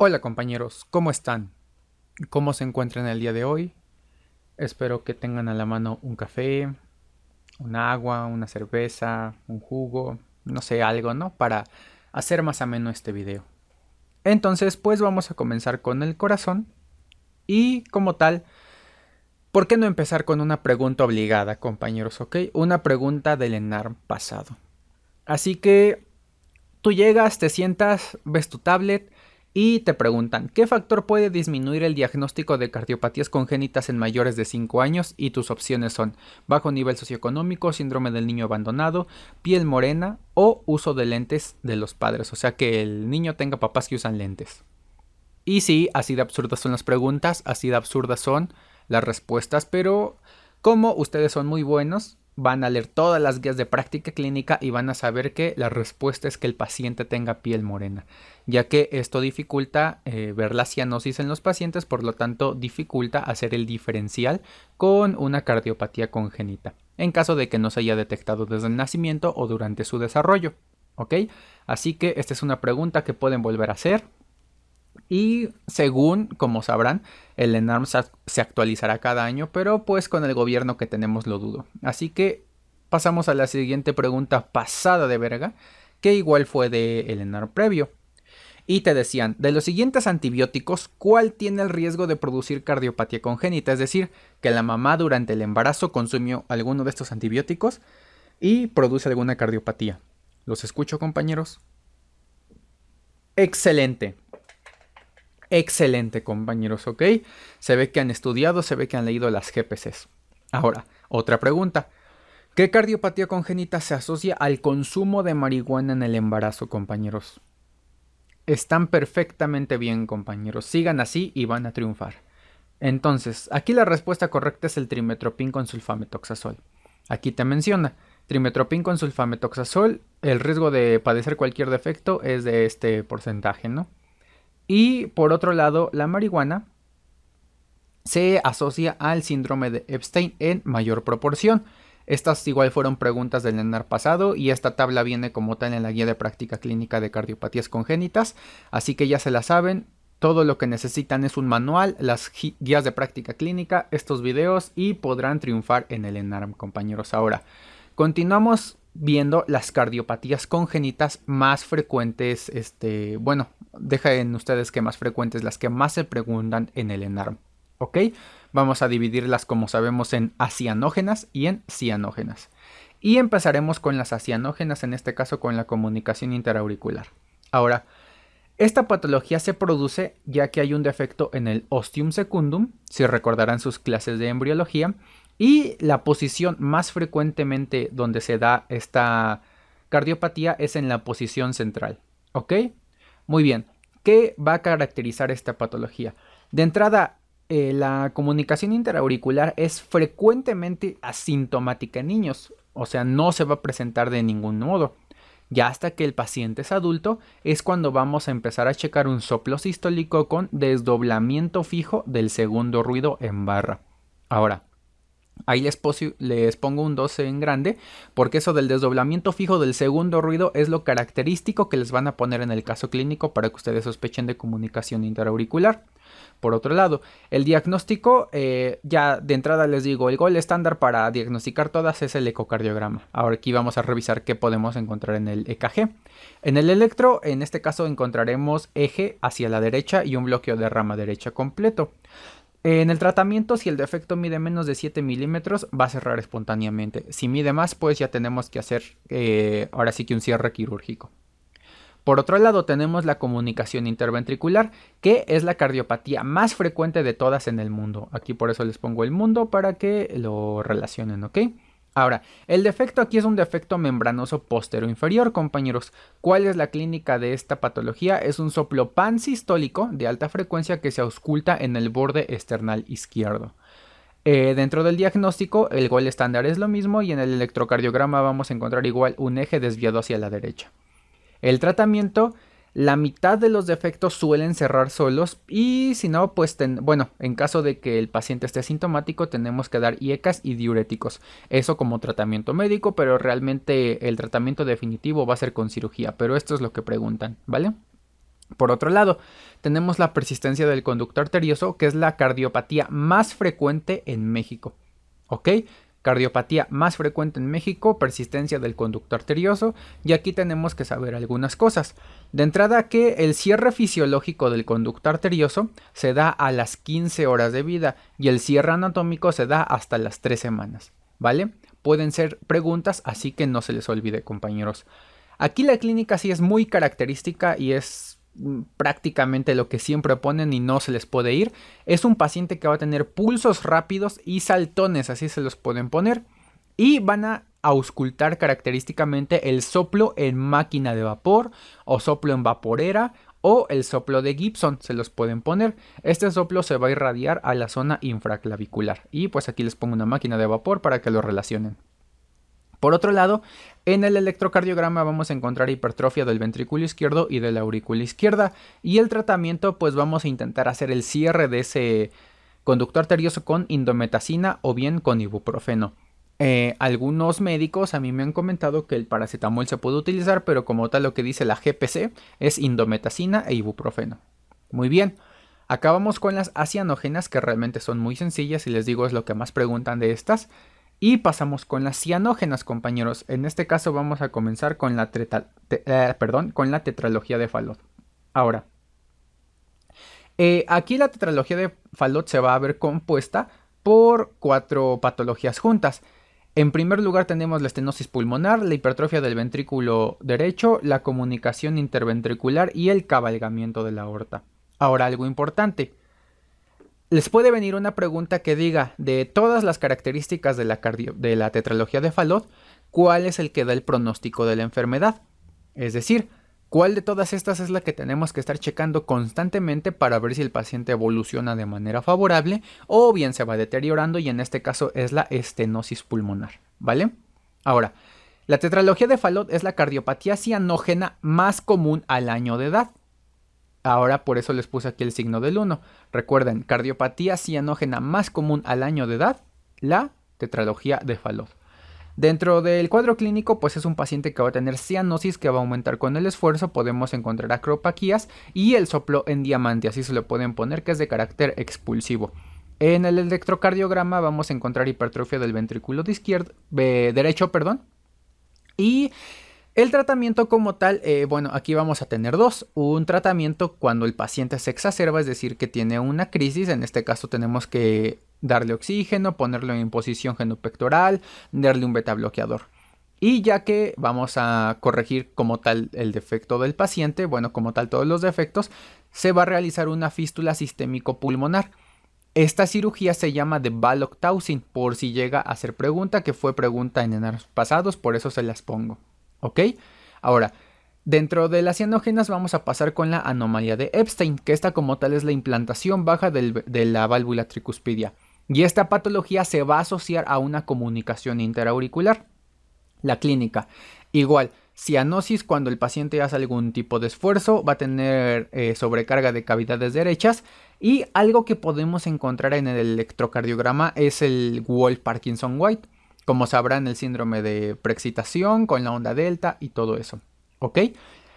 Hola compañeros, ¿cómo están? ¿Cómo se encuentran el día de hoy? Espero que tengan a la mano un café, un agua, una cerveza, un jugo, no sé, algo, ¿no? Para hacer más ameno este video. Entonces, pues vamos a comenzar con el corazón. Y como tal, ¿por qué no empezar con una pregunta obligada, compañeros? ¿Ok? Una pregunta del ENARM pasado. Así que tú llegas, te sientas, ves tu tablet y te preguntan, ¿qué factor puede disminuir el diagnóstico de cardiopatías congénitas en mayores de 5 años? Y tus opciones son bajo nivel socioeconómico, síndrome del niño abandonado, piel morena o uso de lentes de los padres, o sea que el niño tenga papás que usan lentes. Y sí, así de absurdas son las preguntas, así de absurdas son las respuestas, pero como ustedes son muy buenos, van a leer todas las guías de práctica clínica y van a saber que la respuesta es que el paciente tenga piel morena, ya que esto dificulta eh, ver la cianosis en los pacientes, por lo tanto dificulta hacer el diferencial con una cardiopatía congénita, en caso de que no se haya detectado desde el nacimiento o durante su desarrollo. ¿Ok? Así que esta es una pregunta que pueden volver a hacer y según, como sabrán, el ENARM se actualizará cada año, pero pues con el gobierno que tenemos lo dudo. Así que pasamos a la siguiente pregunta pasada de verga, que igual fue de el ENARM previo. Y te decían, de los siguientes antibióticos, ¿cuál tiene el riesgo de producir cardiopatía congénita? Es decir, que la mamá durante el embarazo consumió alguno de estos antibióticos y produce alguna cardiopatía. ¿Los escucho compañeros? Excelente. Excelente, compañeros, ¿ok? Se ve que han estudiado, se ve que han leído las GPCs. Ahora, otra pregunta. ¿Qué cardiopatía congénita se asocia al consumo de marihuana en el embarazo, compañeros? Están perfectamente bien, compañeros. Sigan así y van a triunfar. Entonces, aquí la respuesta correcta es el trimetropin con sulfametoxazol. Aquí te menciona, trimetropin con sulfametoxazol, el riesgo de padecer cualquier defecto es de este porcentaje, ¿no? Y por otro lado, la marihuana se asocia al síndrome de Epstein en mayor proporción. Estas igual fueron preguntas del ENAR pasado y esta tabla viene como tal en la guía de práctica clínica de cardiopatías congénitas, así que ya se la saben. Todo lo que necesitan es un manual, las guías de práctica clínica, estos videos y podrán triunfar en el ENARM, compañeros. Ahora, continuamos viendo las cardiopatías congénitas más frecuentes, este, bueno, dejen ustedes que más frecuentes, las que más se preguntan en el ENARM, ¿ok? Vamos a dividirlas como sabemos en acianógenas y en cianógenas. Y empezaremos con las acianógenas, en este caso con la comunicación interauricular. Ahora, esta patología se produce ya que hay un defecto en el ostium secundum, si recordarán sus clases de embriología, y la posición más frecuentemente donde se da esta cardiopatía es en la posición central. ¿Ok? Muy bien. ¿Qué va a caracterizar esta patología? De entrada, eh, la comunicación interauricular es frecuentemente asintomática en niños, o sea, no se va a presentar de ningún modo. Ya hasta que el paciente es adulto es cuando vamos a empezar a checar un soplo sistólico con desdoblamiento fijo del segundo ruido en barra. Ahora, Ahí les, pongo un 12 en grande, porque eso del desdoblamiento fijo del segundo ruido es lo característico que les van a poner en el caso clínico para que ustedes sospechen de comunicación interauricular. Por otro lado, el diagnóstico, eh, ya de entrada les digo, el gol estándar para diagnosticar todas es el ecocardiograma. Ahora aquí vamos a revisar qué podemos encontrar en el EKG. En el electro, en este caso encontraremos eje hacia la derecha y un bloqueo de rama derecha completo. En el tratamiento, si el defecto mide menos de 7 milímetros, va a cerrar espontáneamente. Si mide más, pues ya tenemos que hacer eh, ahora sí que un cierre quirúrgico. Por otro lado, tenemos la comunicación interventricular, que es la cardiopatía más frecuente de todas en el mundo. Aquí por eso les pongo el mundo para que lo relacionen, ¿ok? Ahora, el defecto aquí es un defecto membranoso postero inferior, compañeros. ¿Cuál es la clínica de esta patología? Es un soplo pansistólico de alta frecuencia que se ausculta en el borde external izquierdo. Eh, dentro del diagnóstico, el gol estándar es lo mismo y en el electrocardiograma vamos a encontrar igual un eje desviado hacia la derecha. El tratamiento la mitad de los defectos suelen cerrar solos y si no, pues bueno, en caso de que el paciente esté asintomático tenemos que dar IECAS y diuréticos. Eso como tratamiento médico, pero realmente el tratamiento definitivo va a ser con cirugía, pero esto es lo que preguntan, ¿vale? Por otro lado, tenemos la persistencia del conducto arterioso, que es la cardiopatía más frecuente en México. ¿Ok? Cardiopatía más frecuente en México, persistencia del conducto arterioso, y aquí tenemos que saber algunas cosas. De entrada que el cierre fisiológico del conducto arterioso se da a las 15 horas de vida y el cierre anatómico se da hasta las 3 semanas, ¿vale? Pueden ser preguntas, así que no se les olvide, compañeros. Aquí la clínica sí es muy característica y es prácticamente lo que siempre ponen y no se les puede ir. Es un paciente que va a tener pulsos rápidos y saltones, así se los pueden poner. Y van a auscultar característicamente el soplo en máquina de vapor o soplo en vaporera o el soplo de Gibson se los pueden poner. Este soplo se va a irradiar a la zona infraclavicular. Y pues aquí les pongo una máquina de vapor para que lo relacionen. Por otro lado, en el electrocardiograma vamos a encontrar hipertrofia del ventrículo izquierdo y de la aurícula izquierda y el tratamiento pues vamos a intentar hacer el cierre de ese conducto arterioso con indometacina o bien con ibuprofeno. Eh, algunos médicos a mí me han comentado que el paracetamol se puede utilizar, pero como tal lo que dice la GPC es indometacina e ibuprofeno. Muy bien, acabamos con las acianógenas que realmente son muy sencillas y les digo es lo que más preguntan de estas. Y pasamos con las cianógenas, compañeros. En este caso vamos a comenzar con la, eh, perdón, con la tetralogía de Fallot. Ahora, eh, aquí la tetralogía de Fallot se va a ver compuesta por cuatro patologías juntas. En primer lugar tenemos la estenosis pulmonar, la hipertrofia del ventrículo derecho, la comunicación interventricular y el cabalgamiento de la aorta. Ahora algo importante, les puede venir una pregunta que diga, de todas las características de la, tetralogía de Fallot, ¿cuál es el que da el pronóstico de la enfermedad? Es decir, ¿cuál de todas estas es la que tenemos que estar checando constantemente para ver si el paciente evoluciona de manera favorable o bien se va deteriorando y en este caso es la estenosis pulmonar, ¿vale? Ahora, la tetralogía de Fallot es la cardiopatía cianógena más común al año de edad. Ahora por eso les puse aquí el signo del 1. Recuerden, cardiopatía cianógena más común al año de edad, la tetralogía de Fallot. Dentro del cuadro clínico, pues es un paciente que va a tener cianosis que va a aumentar con el esfuerzo. Podemos encontrar acropaquías y el soplo en diamante, así se lo pueden poner, que es de carácter expulsivo. En el electrocardiograma vamos a encontrar hipertrofia del ventrículo de izquierdo, derecho, perdón. Y el tratamiento como tal, eh, bueno, aquí vamos a tener dos. Un tratamiento cuando el paciente se exacerba, es decir, que tiene una crisis. En este caso tenemos que darle oxígeno, ponerlo en posición genopectoral, darle un beta bloqueador. Y ya que vamos a corregir como tal el defecto del paciente, bueno, como tal todos los defectos, se va a realizar una fístula sistémico pulmonar. Esta cirugía se llama de Ballock por si llega a ser pregunta, que fue pregunta en años pasados, por eso se las pongo. ¿Ok? Ahora, dentro de las cianógenas vamos a pasar con la anomalía de Epstein, que esta como tal es la implantación baja de la válvula tricuspidia. Y esta patología se va a asociar a una comunicación interauricular. La clínica. Igual, cianosis cuando el paciente hace algún tipo de esfuerzo, va a tener eh, sobrecarga de cavidades derechas y algo que podemos encontrar en el electrocardiograma es el Wolf Parkinson White como sabrán, el síndrome de preexcitación con la onda delta y todo eso. ¿Ok?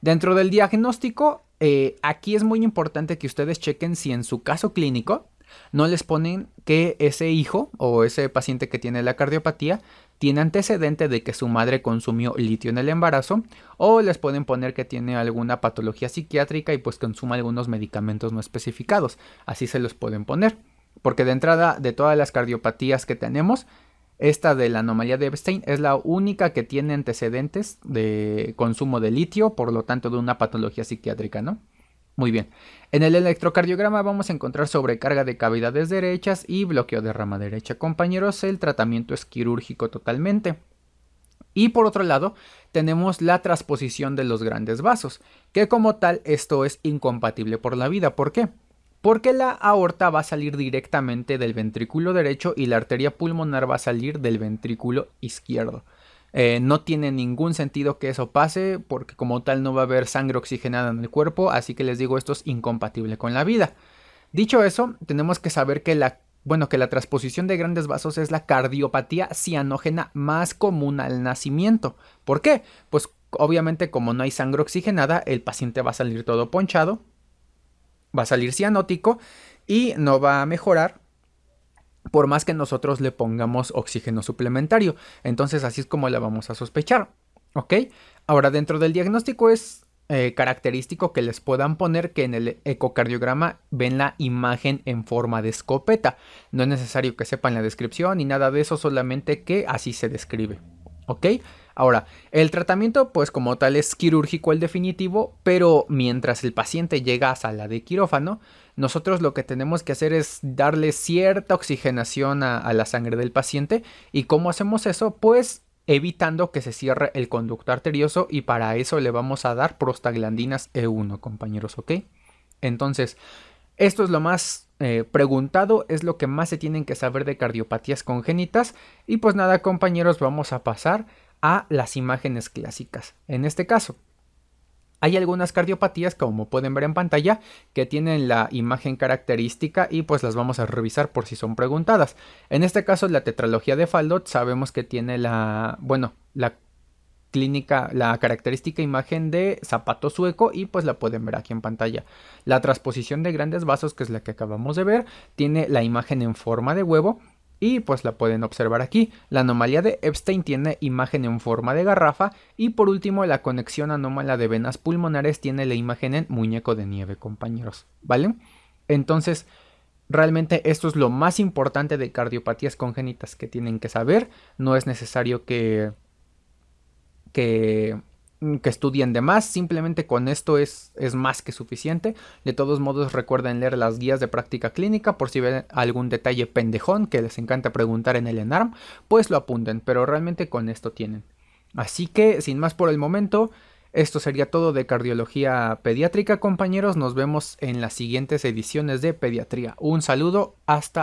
Dentro del diagnóstico, eh, aquí es muy importante que ustedes chequen si en su caso clínico no les ponen que ese hijo o ese paciente que tiene la cardiopatía tiene antecedente de que su madre consumió litio en el embarazo o les pueden poner que tiene alguna patología psiquiátrica y pues consuma algunos medicamentos no especificados. Así se los pueden poner. Porque de entrada de todas las cardiopatías que tenemos, esta de la anomalía de Epstein es la única que tiene antecedentes de consumo de litio, por lo tanto de una patología psiquiátrica, ¿no? Muy bien. En el electrocardiograma vamos a encontrar sobrecarga de cavidades derechas y bloqueo de rama derecha. Compañeros, el tratamiento es quirúrgico totalmente. Y por otro lado, tenemos la transposición de los grandes vasos, que como tal esto es incompatible por la vida. ¿Por qué? Porque la aorta va a salir directamente del ventrículo derecho y la arteria pulmonar va a salir del ventrículo izquierdo. Eh, no tiene ningún sentido que eso pase porque como tal no va a haber sangre oxigenada en el cuerpo, así que les digo esto es incompatible con la vida. Dicho eso, tenemos que saber que la, bueno, que la transposición de grandes vasos es la cardiopatía cianógena más común al nacimiento. ¿Por qué? Pues Obviamente, como no hay sangre oxigenada, el paciente va a salir todo ponchado, va a salir cianótico y no va a mejorar por más que nosotros le pongamos oxígeno suplementario. Entonces así es como la vamos a sospechar. ¿Ok? Ahora dentro del diagnóstico es eh, característico que les puedan poner que en el ecocardiograma ven la imagen en forma de escopeta. No es necesario que sepan la descripción ni nada de eso, solamente que así se describe. ¿Ok? Ahora, el tratamiento pues como tal es quirúrgico el definitivo, pero mientras el paciente llega a sala de quirófano, nosotros lo que tenemos que hacer es darle cierta oxigenación a, a la sangre del paciente. ¿Y cómo hacemos eso? Pues evitando que se cierre el conducto arterioso y para eso le vamos a dar prostaglandinas E1, compañeros, ¿ok? Entonces, esto es lo más eh, preguntado, es lo que más se tienen que saber de cardiopatías congénitas y pues nada, compañeros, vamos a pasar a las imágenes clásicas. En este caso, hay algunas cardiopatías, como pueden ver en pantalla, que tienen la imagen característica y pues las vamos a revisar por si son preguntadas. En este caso, la tetralogía de Faldot sabemos que tiene la, bueno, la clínica, la característica imagen de zapato sueco y pues la pueden ver aquí en pantalla. La transposición de grandes vasos, que es la que acabamos de ver, tiene la imagen en forma de huevo y pues la pueden observar aquí. La anomalía de Epstein tiene imagen en forma de garrafa y por último la conexión anómala de venas pulmonares tiene la imagen en muñeco de nieve, compañeros, ¿vale? Entonces, realmente esto es lo más importante de cardiopatías congénitas que tienen que saber. No es necesario que que Mm, que estudien de más, simplemente con esto es, es, más que suficiente. De todos modos recuerden leer las guías de práctica clínica por si ven algún detalle pendejón que les encanta preguntar en el ENARM, pues lo apunten, pero realmente con esto tienen. Así que sin más por el momento, esto sería todo de cardiología pediátrica compañeros, nos vemos en las siguientes ediciones de pediatría. Un saludo, hasta